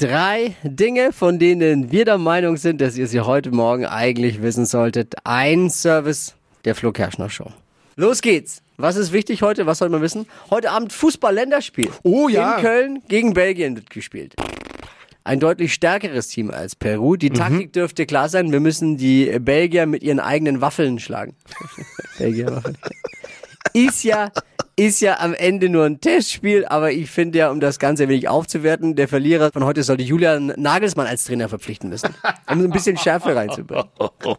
Drei Dinge, von denen wir der Meinung sind, dass ihr sie heute Morgen eigentlich wissen solltet. Ein Service der Flo Kerschner Show. Los geht's. Was ist wichtig heute? Was soll man wissen? Heute Abend Fußball-Länderspiel. Oh ja. In Köln gegen Belgien wird gespielt. Ein deutlich stärkeres Team als Peru. Die Taktik dürfte klar sein. Wir müssen die Belgier mit ihren eigenen Waffeln schlagen. Belgier Waffeln. Ist ja, ist ja am Ende nur ein Testspiel, aber ich finde ja, um das Ganze ein wenig aufzuwerten, der Verlierer von heute sollte Julian Nagelsmann als Trainer verpflichten müssen. Um ein bisschen Schärfe reinzubringen.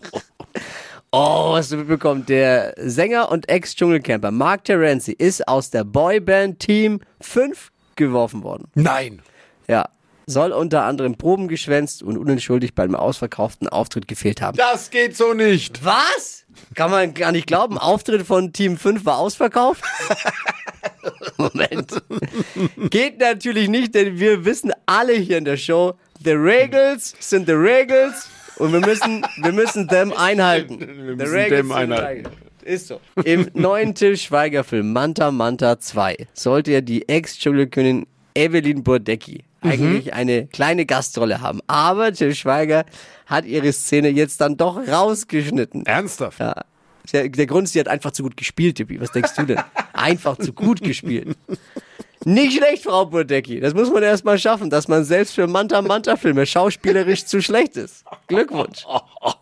Oh, was du mitbekommen. Der Sänger und Ex-Dschungelcamper Mark Terenzi ist aus der Boyband Team 5 geworfen worden. Nein. Ja. Soll unter anderem Proben geschwänzt und unentschuldigt beim ausverkauften Auftritt gefehlt haben. Das geht so nicht. Was? Kann man gar nicht glauben. Auftritt von Team 5 war ausverkauft? Moment. Geht natürlich nicht, denn wir wissen alle hier in der Show, the Regels sind the Regels und wir müssen, wir müssen them einhalten. Wir The müssen sind einhalten. the- Ist so. Im neuen Till Schweiger Film Manta Manta 2 sollte ja die Ex-Dschungelkönigin Evelyn Burdecki eigentlich eine kleine Gastrolle haben. Aber Till Schweiger hat ihre Szene jetzt dann doch rausgeschnitten. Ernsthaft? Ja. Der, der Grund ist, sie hat einfach zu gut gespielt, Tippi. Was denkst du denn? Einfach zu gut gespielt. Nicht schlecht, Frau Burdecki. Das muss man erst mal schaffen, dass man selbst für Manta-Manta-Filme schauspielerisch zu schlecht ist. Glückwunsch.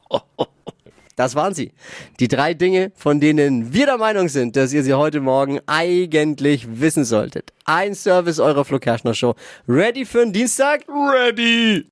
Das waren sie. Die drei Dinge, von denen wir der Meinung sind, dass ihr sie heute Morgen eigentlich wissen solltet. Ein Service eurer Flo Kerschner Show. Ready für den Dienstag? Ready.